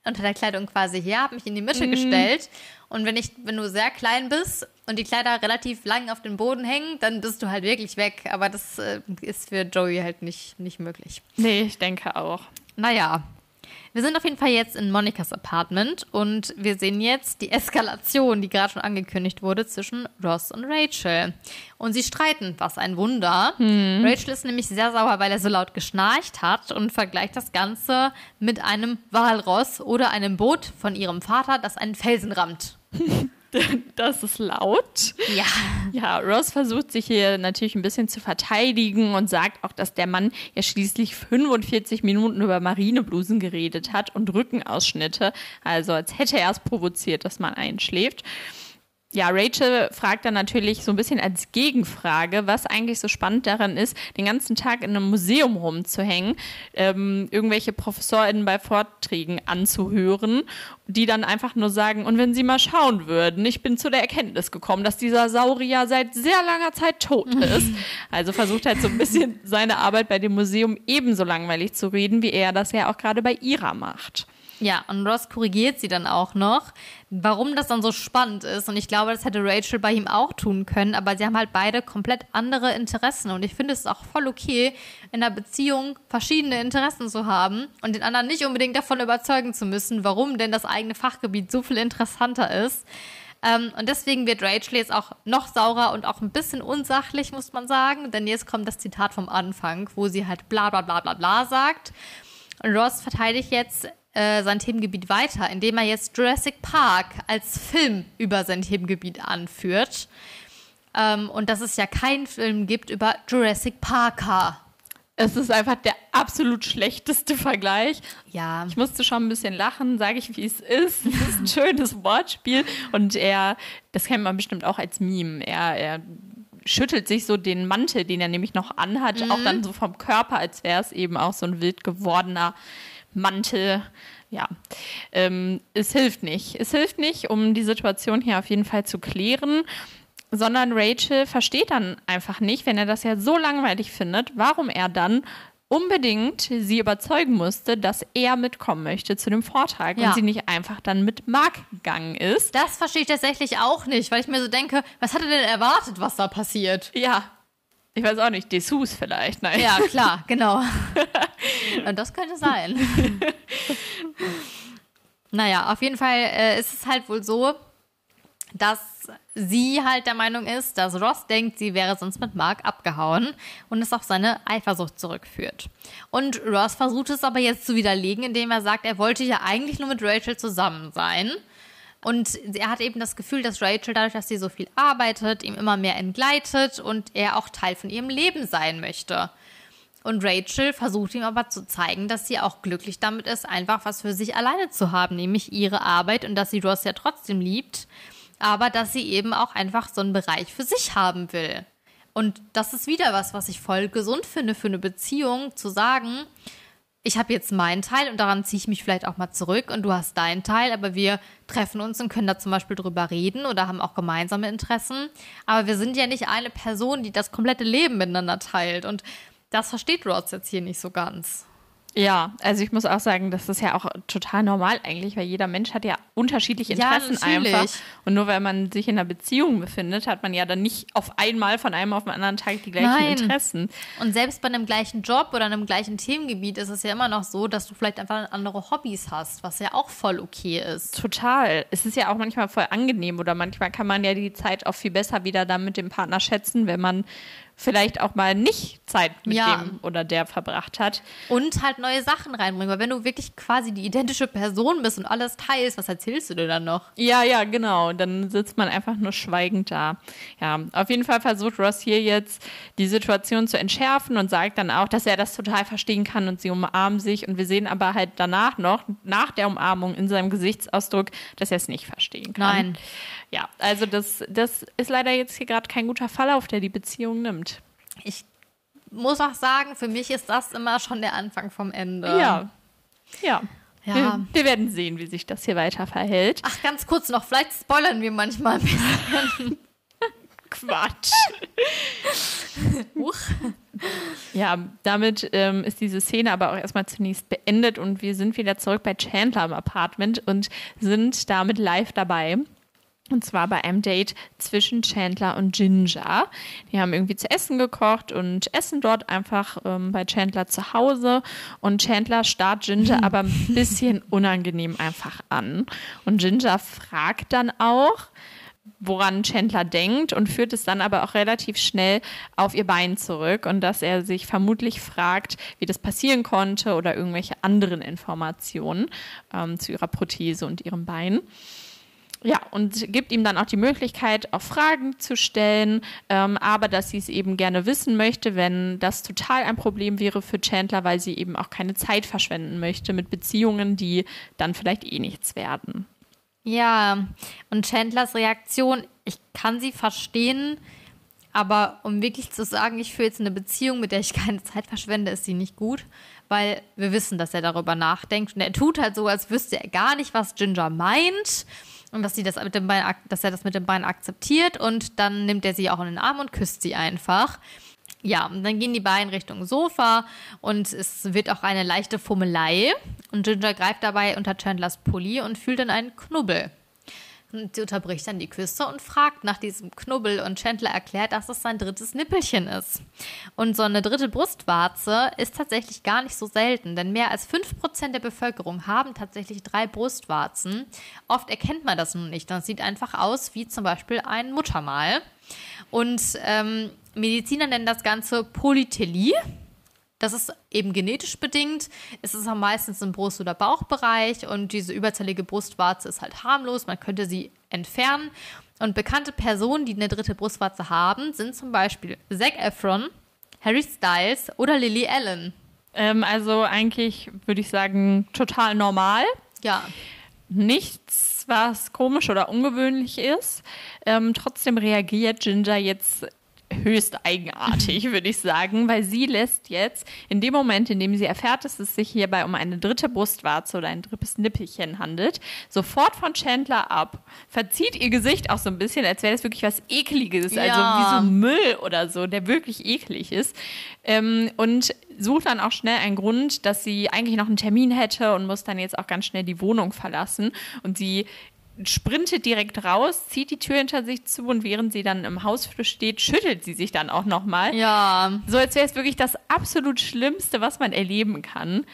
unter der Kleidung quasi her, habe mich in die Mitte mm. gestellt. Und wenn ich, wenn du sehr klein bist und die Kleider relativ lang auf dem Boden hängen, dann bist du halt wirklich weg. Aber das äh, ist für Joey halt nicht, nicht möglich. Nee, ich denke auch. Naja, wir sind auf jeden Fall jetzt in Monikas Apartment und wir sehen jetzt die Eskalation, die gerade schon angekündigt wurde, zwischen Ross und Rachel. Und sie streiten, was ein Wunder. Hm. Rachel ist nämlich sehr sauer, weil er so laut geschnarcht hat und vergleicht das Ganze mit einem Walross oder einem Boot von ihrem Vater, das einen Felsen rammt. das ist laut. Ja. Ja, Ross versucht sich hier natürlich ein bisschen zu verteidigen und sagt auch, dass der Mann ja schließlich 45 Minuten über Marineblusen geredet hat und Rückenausschnitte. Also als hätte er es provoziert, dass man einschläft ja, Rachel fragt dann natürlich so ein bisschen als Gegenfrage, was eigentlich so spannend daran ist, den ganzen Tag in einem Museum rumzuhängen, ähm, irgendwelche ProfessorInnen bei Vorträgen anzuhören, die dann einfach nur sagen, und wenn sie mal schauen würden, ich bin zu der Erkenntnis gekommen, dass dieser Saurier seit sehr langer Zeit tot ist. Also versucht halt so ein bisschen seine Arbeit bei dem Museum ebenso langweilig zu reden, wie er das ja auch gerade bei ihrer macht. Ja, und Ross korrigiert sie dann auch noch, warum das dann so spannend ist. Und ich glaube, das hätte Rachel bei ihm auch tun können, aber sie haben halt beide komplett andere Interessen. Und ich finde es auch voll okay, in einer Beziehung verschiedene Interessen zu haben und den anderen nicht unbedingt davon überzeugen zu müssen, warum denn das eigene Fachgebiet so viel interessanter ist. Ähm, und deswegen wird Rachel jetzt auch noch saurer und auch ein bisschen unsachlich, muss man sagen. Denn jetzt kommt das Zitat vom Anfang, wo sie halt bla bla bla bla bla sagt. Und Ross verteidigt jetzt äh, sein Themengebiet weiter, indem er jetzt Jurassic Park als Film über sein Themengebiet anführt. Ähm, und dass es ja keinen Film gibt über Jurassic Parker. Es ist einfach der absolut schlechteste Vergleich. Ja. Ich musste schon ein bisschen lachen, sage ich, wie es ist. Es ist ein schönes Wortspiel. Und er, das kennt man bestimmt auch als Meme. Er, er schüttelt sich so den Mantel, den er nämlich noch anhat, mhm. auch dann so vom Körper, als wäre es eben auch so ein wild gewordener Mantel ja, ähm, es hilft nicht. Es hilft nicht, um die Situation hier auf jeden Fall zu klären, sondern Rachel versteht dann einfach nicht, wenn er das ja so langweilig findet, warum er dann unbedingt sie überzeugen musste, dass er mitkommen möchte zu dem Vortrag Ja. und sie nicht einfach dann mit Mark gegangen ist. Das verstehe ich tatsächlich auch nicht, weil ich mir so denke, was hat er denn erwartet, was da passiert? Ja, ich weiß auch nicht, Dessous vielleicht, nein. Ja, klar, genau. Und das könnte sein. naja, auf jeden Fall äh, ist es halt wohl so, dass sie halt der Meinung ist, dass Ross denkt, sie wäre sonst mit Mark abgehauen und es auf seine Eifersucht zurückführt. Und Ross versucht es aber jetzt zu widerlegen, indem er sagt, er wollte ja eigentlich nur mit Rachel zusammen sein. Und er hat eben das Gefühl, dass Rachel dadurch, dass sie so viel arbeitet, ihm immer mehr entgleitet und er auch Teil von ihrem Leben sein möchte. Und Rachel versucht ihm aber zu zeigen, dass sie auch glücklich damit ist, einfach was für sich alleine zu haben, nämlich ihre Arbeit und dass sie Ross ja trotzdem liebt, aber dass sie eben auch einfach so einen Bereich für sich haben will. Und das ist wieder was, was ich voll gesund finde für eine Beziehung, zu sagen, ich habe jetzt meinen Teil und daran ziehe ich mich vielleicht auch mal zurück und du hast deinen Teil, aber wir treffen uns und können da zum Beispiel drüber reden oder haben auch gemeinsame Interessen. Aber wir sind ja nicht eine Person, die das komplette Leben miteinander teilt. Und das versteht Ross jetzt hier nicht so ganz. Ja, also ich muss auch sagen, das ist ja auch total normal eigentlich, weil jeder Mensch hat ja unterschiedliche Ja, Interessen natürlich. einfach. Und nur weil man sich in einer Beziehung befindet, hat man ja dann nicht auf einmal von einem auf den anderen Tag die gleichen Nein. Interessen. Und selbst bei einem gleichen Job oder einem gleichen Themengebiet ist es ja immer noch so, dass du vielleicht einfach andere Hobbys hast, was ja auch voll okay ist. Total. Es ist ja auch manchmal voll angenehm oder manchmal kann man ja die Zeit auch viel besser wieder dann mit dem Partner schätzen, wenn man vielleicht auch mal nicht Zeit mit Ja. dem oder der verbracht hat. Und halt neue Sachen reinbringen, weil wenn du wirklich quasi die identische Person bist und alles teilst, was erzählst du dir dann noch? Ja, ja, genau. Dann sitzt man einfach nur schweigend da. Ja, auf jeden Fall versucht Ross hier jetzt die Situation zu entschärfen und sagt dann auch, dass er das total verstehen kann und sie umarmen sich. Und wir sehen aber halt danach noch, nach der Umarmung in seinem Gesichtsausdruck, dass er es nicht verstehen kann. Nein. Ja, also das, das ist leider jetzt hier gerade kein guter Verlauf, der die Beziehung nimmt. Ich muss auch sagen, für mich ist das immer schon der Anfang vom Ende. Ja. Ja. Ja. Wir, wir werden sehen, wie sich das hier weiter verhält. Ach, ganz kurz noch, vielleicht spoilern wir manchmal ein bisschen. Quatsch. Huch. Ja, damit ähm, ist diese Szene aber auch erstmal zunächst beendet und wir sind wieder zurück bei Chandler im Apartment und sind damit live dabei. Und zwar bei einem Date zwischen Chandler und Ginger. Die haben irgendwie zu essen gekocht und essen dort einfach ähm, bei Chandler zu Hause. Und Chandler starrt Ginger aber ein bisschen unangenehm einfach an. Und Ginger fragt dann auch, woran Chandler denkt und führt es dann aber auch relativ schnell auf ihr Bein zurück und dass er sich vermutlich fragt, wie das passieren konnte oder irgendwelche anderen Informationen ähm, zu ihrer Prothese und ihrem Bein. Ja, und gibt ihm dann auch die Möglichkeit, auch Fragen zu stellen, ähm, aber dass sie es eben gerne wissen möchte, wenn das total ein Problem wäre für Chandler, weil sie eben auch keine Zeit verschwenden möchte mit Beziehungen, die dann vielleicht eh nichts werden. Ja, und Chandlers Reaktion, ich kann sie verstehen, aber um wirklich zu sagen, ich führe jetzt eine Beziehung, mit der ich keine Zeit verschwende, ist sie nicht gut, weil wir wissen, dass er darüber nachdenkt und er tut halt so, als wüsste er gar nicht, was Ginger meint und dass sie das mit dem Bein, dass er das mit dem Bein akzeptiert und dann nimmt er sie auch in den Arm und küsst sie einfach. Ja, und dann gehen die beiden Richtung Sofa und es wird auch eine leichte Fummelei. Und Ginger greift dabei unter Chandlers Pulli und fühlt dann einen Knubbel. Und sie unterbricht dann die Küsse und fragt nach diesem Knubbel und Chandler erklärt, dass es sein drittes Nippelchen ist. Und so eine dritte Brustwarze ist tatsächlich gar nicht so selten, denn mehr als 5% der Bevölkerung haben tatsächlich drei Brustwarzen. Oft erkennt man das nun nicht. Das sieht einfach aus wie zum Beispiel ein Muttermal. Und ähm, Mediziner nennen das Ganze Polytelie. Das ist eben genetisch bedingt. Es ist am meistens im Brust- oder Bauchbereich und diese überzählige Brustwarze ist halt harmlos. Man könnte sie entfernen. Und bekannte Personen, die eine dritte Brustwarze haben, sind zum Beispiel Zac Efron, Harry Styles oder Lily Allen. Ähm, also eigentlich würde ich sagen, total normal. Ja, Nichts, was komisch oder ungewöhnlich ist. Ähm, trotzdem reagiert Ginger jetzt höchst eigenartig, würde ich sagen, weil sie lässt jetzt in dem Moment, in dem sie erfährt, dass es sich hierbei um eine dritte Brustwarze oder ein drittes Nippelchen handelt, sofort von Chandler ab, verzieht ihr Gesicht auch so ein bisschen, als wäre das wirklich was Ekliges, also Ja. wie so Müll oder so, der wirklich eklig ist. Ähm, und sucht dann auch schnell einen Grund, dass sie eigentlich noch einen Termin hätte und muss dann jetzt auch ganz schnell die Wohnung verlassen. Und sie sprintet direkt raus, zieht die Tür hinter sich zu und während sie dann im Hausflur steht, schüttelt sie sich dann auch nochmal. Ja. So als wäre es wirklich das absolut Schlimmste, was man erleben kann.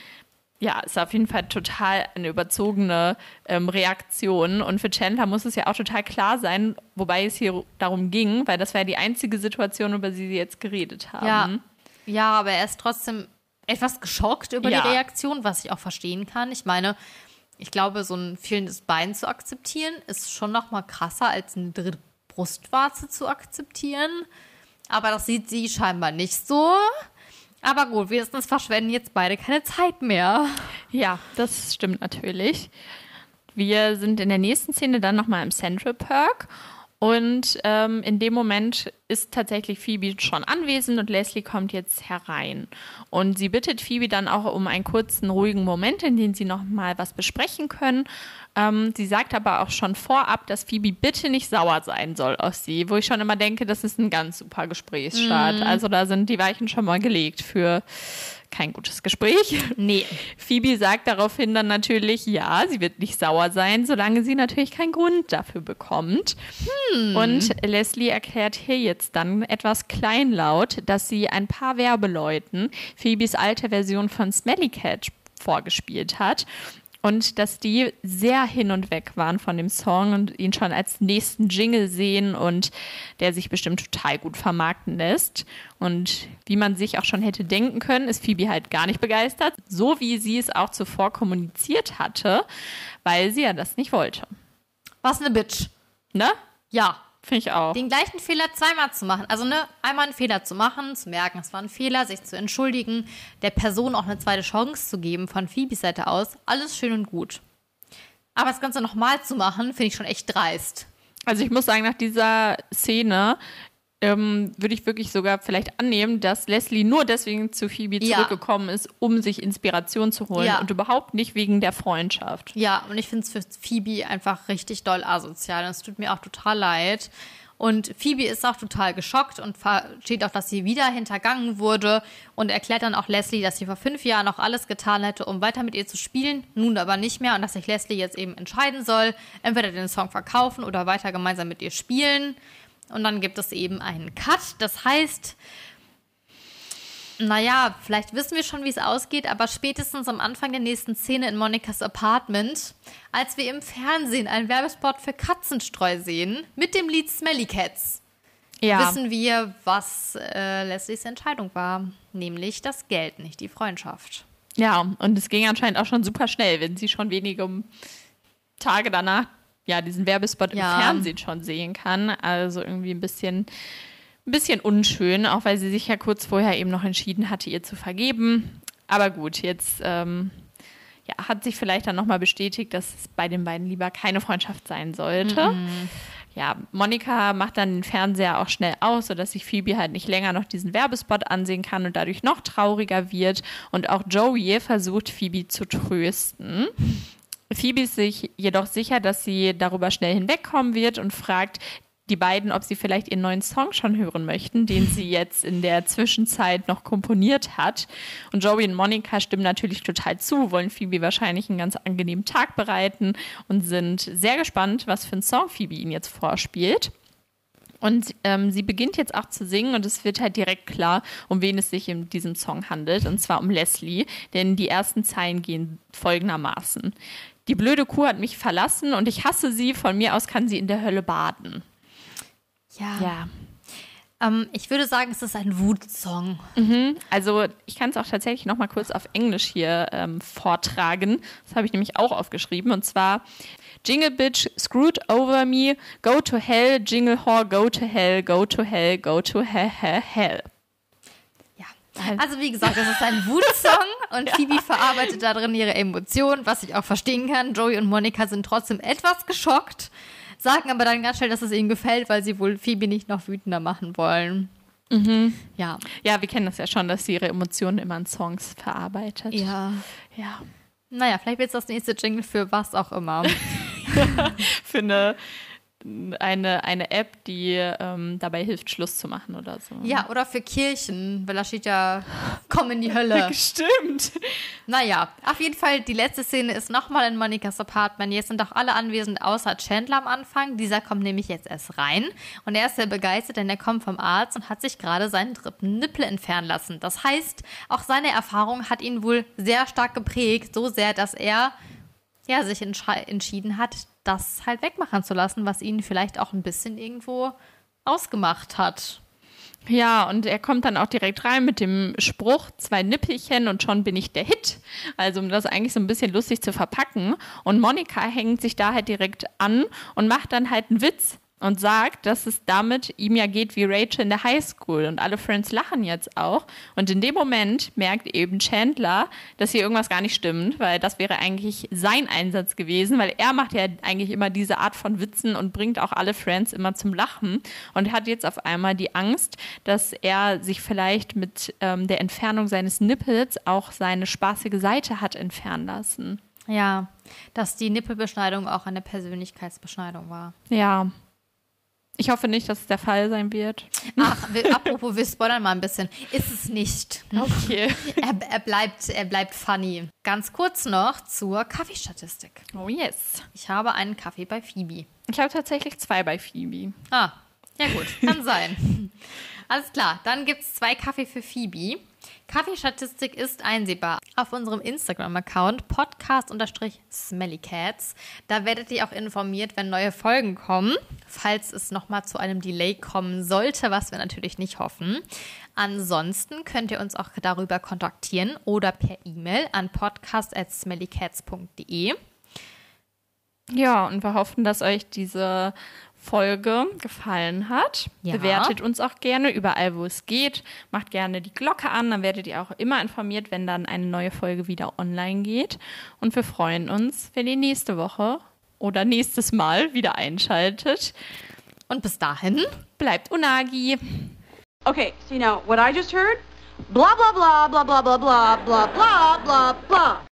Ja, ist auf jeden Fall total eine überzogene ähm, Reaktion. Und für Chandler muss es ja auch total klar sein, wobei es hier darum ging, weil das war ja die einzige Situation, über die sie jetzt geredet haben. Ja. ja, aber er ist trotzdem etwas geschockt über Ja. die Reaktion, was ich auch verstehen kann. Ich meine, ich glaube, so ein fehlendes Bein zu akzeptieren, ist schon noch mal krasser, als eine dritte Brustwarze zu akzeptieren. Aber das sieht sie scheinbar nicht so. Aber gut, wenigstens verschwenden jetzt beide keine Zeit mehr. Ja, das stimmt natürlich. Wir sind in der nächsten Szene dann nochmal im Central Park und ähm, in dem Moment ist tatsächlich Phoebe schon anwesend und Leslie kommt jetzt herein. Und sie bittet Phoebe dann auch um einen kurzen, ruhigen Moment, in dem sie nochmal was besprechen können. Ähm, sie sagt aber auch schon vorab, dass Phoebe bitte nicht sauer sein soll auf sie, wo ich schon immer denke, das ist ein ganz super Gesprächsstart. Also da sind die Weichen schon mal gelegt für kein gutes Gespräch. Nee. Phoebe sagt daraufhin dann natürlich, ja, sie wird nicht sauer sein, solange sie natürlich keinen Grund dafür bekommt. Und Leslie erklärt hier jetzt dann etwas kleinlaut, dass sie ein paar Werbeleuten Phoebes alte Version von Smelly Cat vorgespielt hat. Und dass die sehr hin und weg waren von dem Song und ihn schon als nächsten Jingle sehen und der sich bestimmt total gut vermarkten lässt. Und wie man sich auch schon hätte denken können, ist Phoebe halt gar nicht begeistert, so wie sie es auch zuvor kommuniziert hatte, weil sie ja das nicht wollte. Was eine Bitch. Ne? Ja. Finde ich auch. Den gleichen Fehler zweimal zu machen. Also, ne, einmal einen Fehler zu machen, zu merken, es war ein Fehler, sich zu entschuldigen, der Person auch eine zweite Chance zu geben von Phoebes Seite aus. Alles schön und gut. Aber das Ganze nochmal zu machen, finde ich schon echt dreist. Also ich muss sagen, nach dieser Szene ähm, würde ich wirklich sogar vielleicht annehmen, dass Leslie nur deswegen zu Phoebe Ja. zurückgekommen ist, um sich Inspiration zu holen Ja. und überhaupt nicht wegen der Freundschaft. Ja, und ich finde es für Phoebe einfach richtig doll asozial. Und es tut mir auch total leid. Und Phoebe ist auch total geschockt und versteht auch, dass sie wieder hintergangen wurde und erklärt dann auch Leslie, dass sie vor fünf Jahren noch alles getan hätte, um weiter mit ihr zu spielen, nun aber nicht mehr und dass sich Leslie jetzt eben entscheiden soll, entweder den Song verkaufen oder weiter gemeinsam mit ihr spielen. Und dann gibt es eben einen Cut. Das heißt, naja, vielleicht wissen wir schon, wie es ausgeht, aber spätestens am Anfang der nächsten Szene in Monikas Apartment, als wir im Fernsehen einen Werbespot für Katzenstreu sehen, mit dem Lied Smelly Cats, Ja, wissen wir, was äh, Leslies Entscheidung war. Nämlich das Geld, nicht die Freundschaft. ja, und es ging anscheinend auch schon super schnell, wenn sie schon wenige Tage danach ja diesen Werbespot Ja. im Fernsehen schon sehen kann. Also irgendwie ein bisschen, ein bisschen unschön, auch weil sie sich ja kurz vorher eben noch entschieden hatte, ihr zu vergeben. Aber gut, jetzt ähm, ja, hat sich vielleicht dann nochmal bestätigt, dass es bei den beiden lieber keine Freundschaft sein sollte. Ja, Monika macht dann den Fernseher auch schnell aus, sodass sich Phoebe halt nicht länger noch diesen Werbespot ansehen kann und dadurch noch trauriger wird. Und auch Joey versucht, Phoebe zu trösten. Phoebe ist sich jedoch sicher, dass sie darüber schnell hinwegkommen wird und fragt die beiden, ob sie vielleicht ihren neuen Song schon hören möchten, den sie jetzt in der Zwischenzeit noch komponiert hat. Und Joey und Monika stimmen natürlich total zu, wollen Phoebe wahrscheinlich einen ganz angenehmen Tag bereiten und sind sehr gespannt, was für einen Song Phoebe ihnen jetzt vorspielt. Und ähm, sie beginnt jetzt auch zu singen und es wird halt direkt klar, um wen es sich in diesem Song handelt, und zwar um Leslie, denn die ersten Zeilen gehen folgendermaßen. Die blöde Kuh hat mich verlassen und ich hasse sie, von mir aus kann sie in der Hölle baden. Ja. Ja. Ähm, ich würde sagen, es ist ein Wutsong. Also ich kann es auch tatsächlich noch mal kurz auf Englisch hier ähm, vortragen. Das habe ich nämlich auch aufgeschrieben. Und zwar Jingle Bitch screwed over me, go to hell, Jingle Whore, go to hell, go to hell, go to hell, hell, hell. Also wie gesagt, es ist ein Wutsong und Phoebe verarbeitet darin ihre Emotionen, was ich auch verstehen kann. Joey und Monika sind trotzdem etwas geschockt, sagen aber dann ganz schnell, dass es ihnen gefällt, weil sie wohl Phoebe nicht noch wütender machen wollen. Ja. Ja, wir kennen das ja schon, dass sie ihre Emotionen immer in Songs verarbeitet. Ja. Ja. Naja, vielleicht wird es das nächste Jingle für was auch immer. Für eine, eine, eine App, die ähm, dabei hilft, Schluss zu machen oder so. ja, oder für Kirchen, weil da steht ja, komm in die Hölle. Stimmt. Naja, auf jeden Fall, die letzte Szene ist nochmal in Monikas Apartment. Jetzt sind auch alle anwesend, außer Chandler am Anfang. Dieser kommt nämlich jetzt erst rein. Und er ist sehr begeistert, denn er kommt vom Arzt und hat sich gerade seinen dritten Nippel entfernen lassen. Das heißt, auch seine Erfahrung hat ihn wohl sehr stark geprägt. So sehr, dass er ja, sich entsch- entschieden hat, das halt wegmachen zu lassen, was ihn vielleicht auch ein bisschen irgendwo ausgemacht hat. Ja, und er kommt dann auch direkt rein mit dem Spruch, zwei Nippelchen und schon bin ich der Hit. Also um das eigentlich so ein bisschen lustig zu verpacken. Und Monika hängt sich da halt direkt an und macht dann halt einen Witz und sagt, dass es damit ihm ja geht wie Rachel in der Highschool. Und alle Friends lachen jetzt auch. Und in dem Moment merkt eben Chandler, dass hier irgendwas gar nicht stimmt, weil das wäre eigentlich sein Einsatz gewesen, weil er macht ja eigentlich immer diese Art von Witzen und bringt auch alle Friends immer zum Lachen und hat jetzt auf einmal die Angst, dass er sich vielleicht mit ähm, der Entfernung seines Nippels auch seine spaßige Seite hat entfernen lassen. Ja, dass die Nippelbeschneidung auch eine Persönlichkeitsbeschneidung war. Ja. Ich hoffe nicht, dass es der Fall sein wird. Ach, wir, apropos, wir spoilern mal ein bisschen. Ist es nicht. Okay. Er, er, bleibt, er bleibt funny. Ganz kurz noch zur Kaffeestatistik. Oh yes. Ich habe einen Kaffee bei Phoebe. Ich habe tatsächlich zwei bei Phoebe. Ah, ja gut, kann sein. Alles klar, dann gibt es zwei Kaffee für Phoebe. Kaffeestatistik ist einsehbar auf unserem Instagram-Account podcast-smellycats. Da werdet ihr auch informiert, wenn neue Folgen kommen, falls es nochmal zu einem Delay kommen sollte, was wir natürlich nicht hoffen. Ansonsten könnt ihr uns auch darüber kontaktieren oder per E-Mail an podcast.smellycats.de. Ja, und wir hoffen, dass euch diese Folge gefallen hat. Ja. Bewertet uns auch gerne überall, wo es geht. Macht gerne die Glocke an, dann werdet ihr auch immer informiert, wenn dann eine neue Folge wieder online geht. Und wir freuen uns, wenn ihr nächste Woche oder nächstes Mal wieder einschaltet. Und bis dahin, Bleibt Unagi. Okay, see now, what I just heard? Blah, blah, blah, blah, blah, blah, blah, blah, blah, blah, blah.